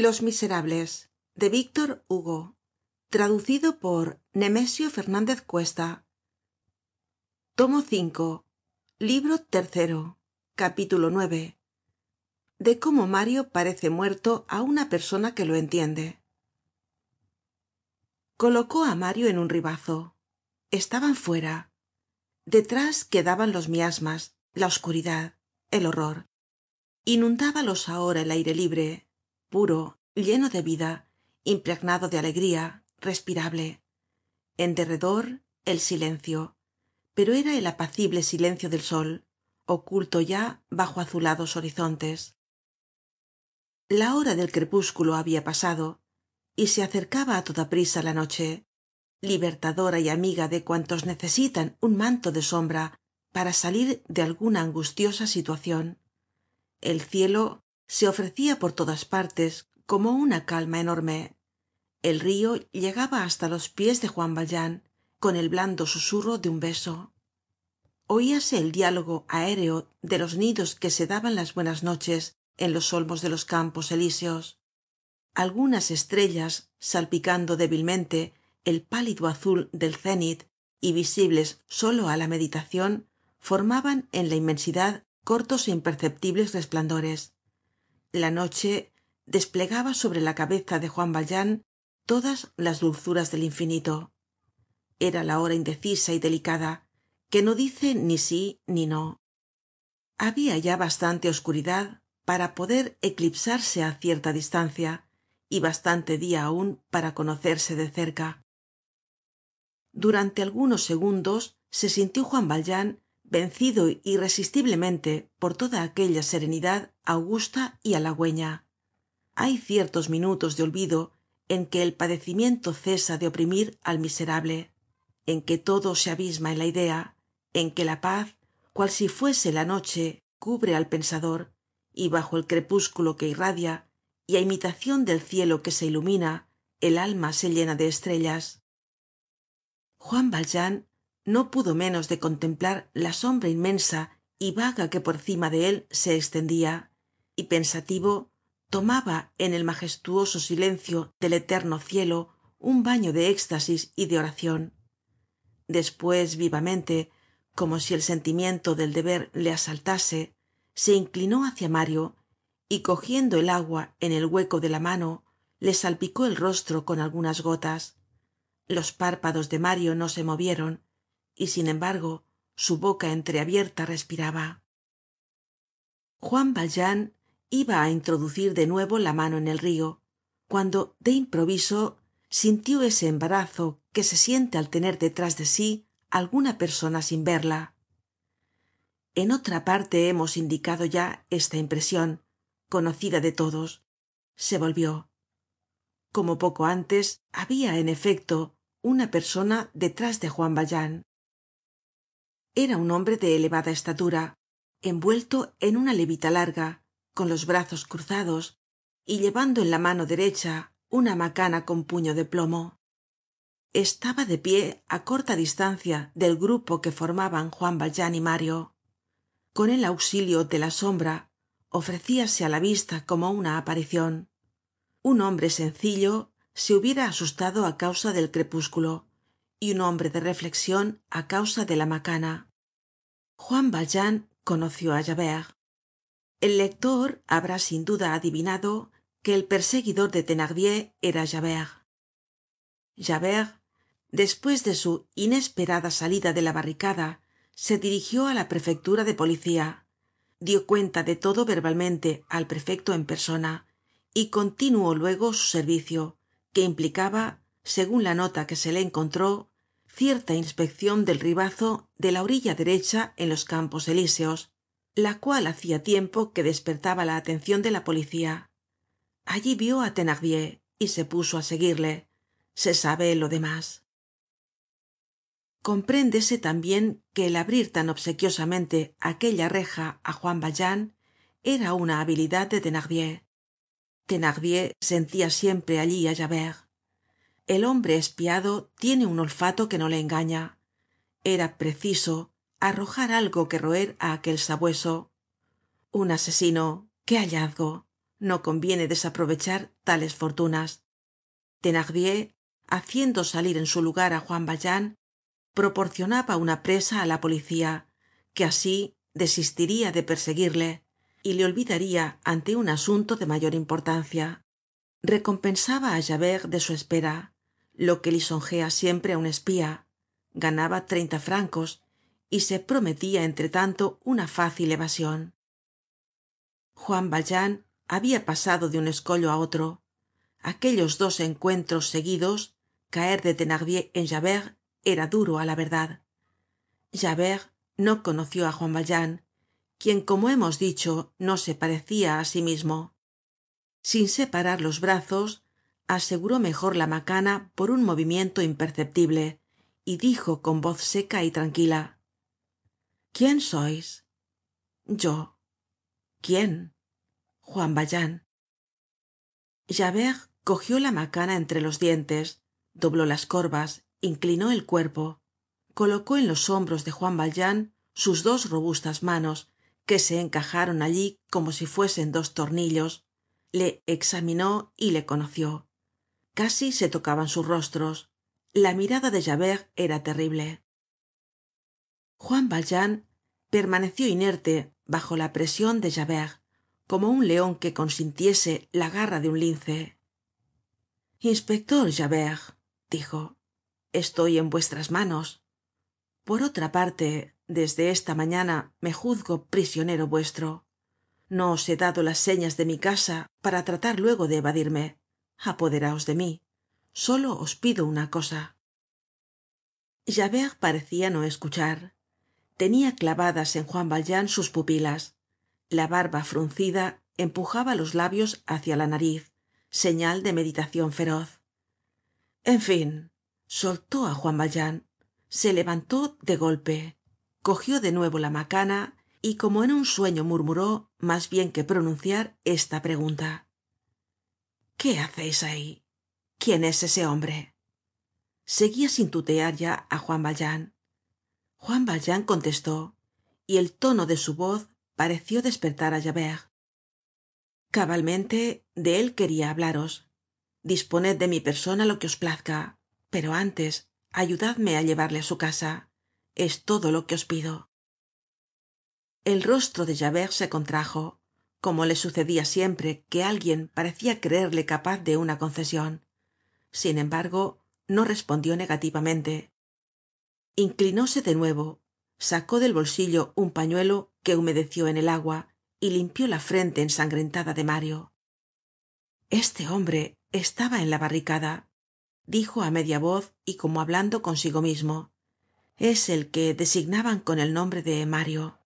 los miserables de víctor hugo. Traducido por nemesio fernández cuesta. Tomo cinco libro tercero capítulo nueve de cómo mario parece muerto á una persona que lo entiende. Colocó á mario en un ribazo. Estaban fuera. Detrás quedaban los miasmas la oscuridad el horror. Inundábalos ahora el aire libre puro lleno de vida impregnado de alegría respirable. En derredor el silencio. Pero era el apacible silencio del sol oculto ya bajo azulados horizontes. La hora del crepúsculo habia pasado y se acercaba á toda prisa la noche libertadora y amiga de cuantos necesitan un manto de sombra para salir de alguna angustiosa situacion el cielo se ofrecia por todas partes como una calma enorme. El rio llegaba hasta los pies de juan valjean con el blando susurro de un beso. Oíase el diálogo aéreo de los nidos que se daban las buenas noches en los olmos de los campos elíseos. Algunas estrellas salpicando débilmente el pálido azul del cénit y visibles solo á la meditacion formaban en la inmensidad cortos é imperceptibles resplandores la noche desplegaba sobre la cabeza de juan valjean todas las dulzuras del infinito. Era la hora indecisa y delicada que no dice ni sí ni no. Habia ya bastante oscuridad para poder eclipsarse á cierta distancia y bastante dia aun para conocerse de cerca. Durante algunos segundos se sintió juan valjean vencido irresistiblemente por toda aquella serenidad augusta y halagüeña. Hay ciertos minutos de olvido en que el padecimiento cesa de oprimir al miserable en que todo se abisma en la idea en que la paz cual si fuese la noche cubre al pensador y bajo el crepúsculo que irradia y á imitacion del cielo que se ilumina el alma se llena de estrellas. Juan valjean no pudo menos de contemplar la sombra inmensa y vaga que por cima de él se estendia y pensativo tomaba en el majestuoso silencio del eterno cielo un baño de éxtasis y de oracion despues vivamente como si el sentimiento del deber le asaltase se inclinó hacia mario y cogiendo el agua en el hueco de la mano le salpicó el rostro con algunas gotas. Los párpados de mario no se movieron y sin embargo su boca entreabierta respiraba. Juan valjean iba á introducir de nuevo la mano en el rio cuando de improviso sintió ese embarazo que se siente al tener detrás de sí alguna persona sin verla. En otra parte hemos indicado ya esta impresion conocida de todos. Se volvió. Como poco antes habia en efecto una persona detrás de juan valjean era un hombre de elevada estatura envuelto en una levita larga con los brazos cruzados y llevando en la mano derecha una macana con puño de plomo. Estaba de pie á corta distancia del grupo que formaban juan valjean y mario. Con el auxilio de la sombra ofrecíase á la vista como una aparicion un hombre sencillo se hubiera asustado á causa del crepúsculo y un hombre de reflexion á causa de la macana. Juan valjean conoció á javert. El lector habrá sin duda adivinado que el perseguidor de thenardier era javert. Javert despues de su inesperada salida de la barricada se dirigió á la prefectura de policía dio cuenta de todo verbalmente al prefecto en persona y continuó luego su servicio que implicaba segun la nota que se le encontró cierta inspeccion del ribazo de la orilla derecha en los campos elíseos la cual hacia tiempo que despertaba la atencion de la policía. Allí vio á thenardier y se puso á seguirle. Se sabe lo demás. Compréndese tambien que el abrir tan obsequiosamente aquella reja á juan valjean era una habilidad de thenardier. Thenardier sentia siempre allí á el hombre espiado tiene un olfato que no le engaña. Era preciso arrojar algo que roer á aquel sabueso. Un asesino qué hallazgo. No conviene desaprovechar tales fortunas. Thenardier haciendo salir en su lugar á juan valjean proporcionaba una presa á la policía que así desistiria de perseguirle y le olvidaria ante un asunto de mayor importancia. Recompensaba á javert de su espera lo que lisonjea siempre á un espía. Ganaba treinta francos y se prometia entre tanto una fácil evasion juan valjean habia pasado de un escollo á otro. Aquellos dos encuentros seguidos caer de thenardier en javert era duro á la verdad. Javert no conoció á juan valjean quien como hemos dicho no se parecia á sí mismo. Sin separar los brazos aseguró mejor la macana por un movimiento imperceptible y dijo con voz seca y tranquila quién sois yo. Quién juan valjean javert cogió la macana entre los dientes dobló las corvas inclinó el cuerpo colocó en los hombros de juan valjean sus dos robustas manos que se encajaron allí como si fuesen dos tornillos le examinó y le conoció casi se tocaban sus rostros. La mirada de javert era terrible. Juan valjean permaneció inerte bajo la presion de javert como un leon que consintiese la garra de un lince. Inspector javert dijo estoy en vuestras manos. Por otra parte desde esta mañana me juzgo prisionero vuestro. No os he dado las señas de mi casa para tratar luego de evadirme apoderaos de mí. Solo os pido una cosa. Javert parecia no escuchar. Tenia clavadas en juan valjean sus pupilas. La barba fruncida empujaba los labios hácia la nariz señal de meditacion feroz. En fin soltó á juan valjean. Se levantó de golpe. Cogió de nuevo la macana y como en un sueño murmuró mas bien que pronunciar esta pregunta qué haceis ahí quién es ese hombre seguia sin tutear ya á juan valjean. Juan valjean contestó y el tono de su voz pareció despertar á javert. Cabalmente de él queria hablaros. Disponed de mi persona lo que os plazca pero antes ayudadme á llevarle á su casa. Es todo lo que os pido. El rostro de javert se contrajo como le sucedia siempre que alguien parecia creerle capaz de una concesion sin embargo no respondió negativamente. Inclinóse de nuevo sacó del bolsillo un pañuelo que humedeció en el agua y limpió la frente ensangrentada de mario. Este hombre estaba en la barricada dijo á media voz y como hablando consigo mismo. Es el que designaban con el nombre de mario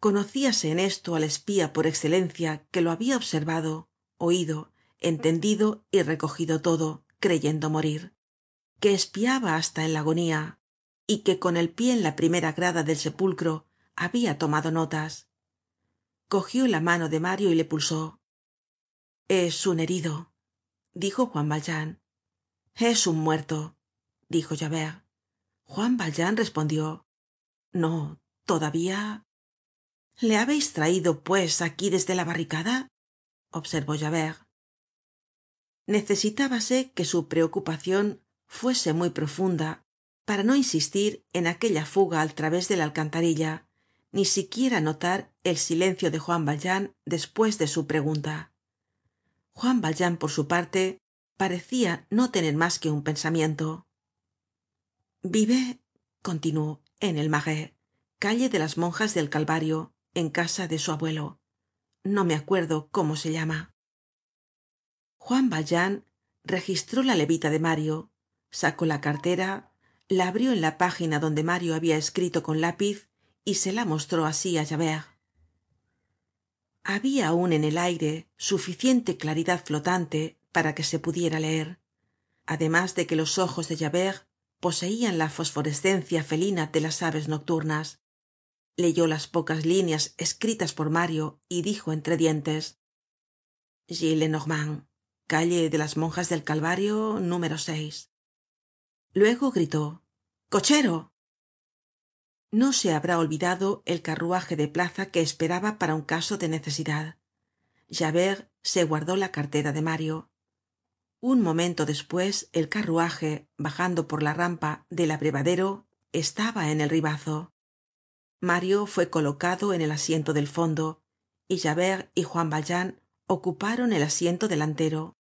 conocíase en esto al espía por excelencia que lo había observado oído entendido y recogido todo creyendo morir. Que espiaba hasta en la agonía y que con el pie en la primera grada del sepulcro había tomado notas. Cogió la mano de mario y le pulsó. Es un herido dijo juan valjean. Es un muerto dijo javert. Juan valjean respondió. No todavía le habeis traido pues aquí desde la barricada observó javert. Necesitábase que su preocupacion fuese muy profunda para no insistir en aquella fuga al través de la alcantarilla ni siquiera notar el silencio de juan valjean despues de su pregunta. Juan valjean por su parte parecia no tener mas que un pensamiento. Vive continuó en el marais calle de las monjas del calvario en casa de su abuelo. No me acuerdo cómo se llama. Juan valjean registró la levita de mario sacó la cartera la abrió en la página donde mario habia escrito con lápiz y se la mostró así á javert. Habia aun en el aire suficiente claridad flotante para que se pudiera leer además de que los ojos de javert poseian la fosforescencia felina de las aves nocturnas leyó las pocas líneas escritas por mario y dijo entre dientes gillenormand calle de las monjas del calvario número luego gritó cochero no se habrá olvidado el carruaje de plaza que esperaba para un caso de necesidad. Javert se guardó la cartera de mario. Un momento despues el carruaje bajando por la rampa del abrevadero estaba en el ribazo mario fue colocado en el asiento del fondo y javert y juan valjean ocuparon el asiento delantero.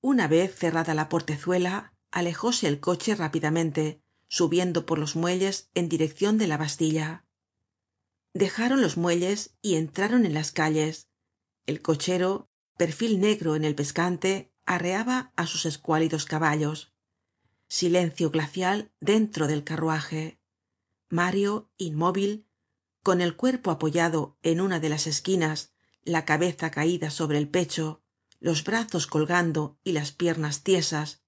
Una vez cerrada la portezuela alejóse el coche rápidamente subiendo por los muelles en direccion de la bastilla. Dejaron los muelles y entraron en las calles. El cochero perfil negro en el pescante arreaba á sus escuálidos caballos. Silencio glacial dentro del carruaje mario inmóvil con el cuerpo apoyado en una de las esquinas la cabeza caida sobre el pecho los brazos colgando y las piernas tiesas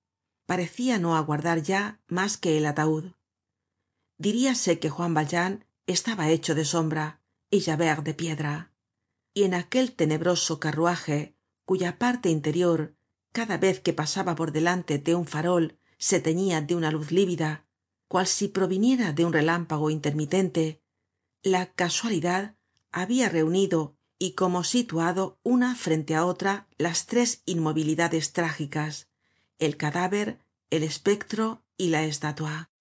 parecia no aguardar ya mas que el ataud diríase que juan valjean estaba hecho de sombra y javert de piedra y en aquel tenebroso carruaje cuya parte interior cada vez que pasaba por delante de un farol se teñia de una luz lívida cual si proviniera de un relámpago intermitente la casualidad habia reunido y como situado una frente á otra las tres inmovilidades trágicas el cadáver el espectro y la estatua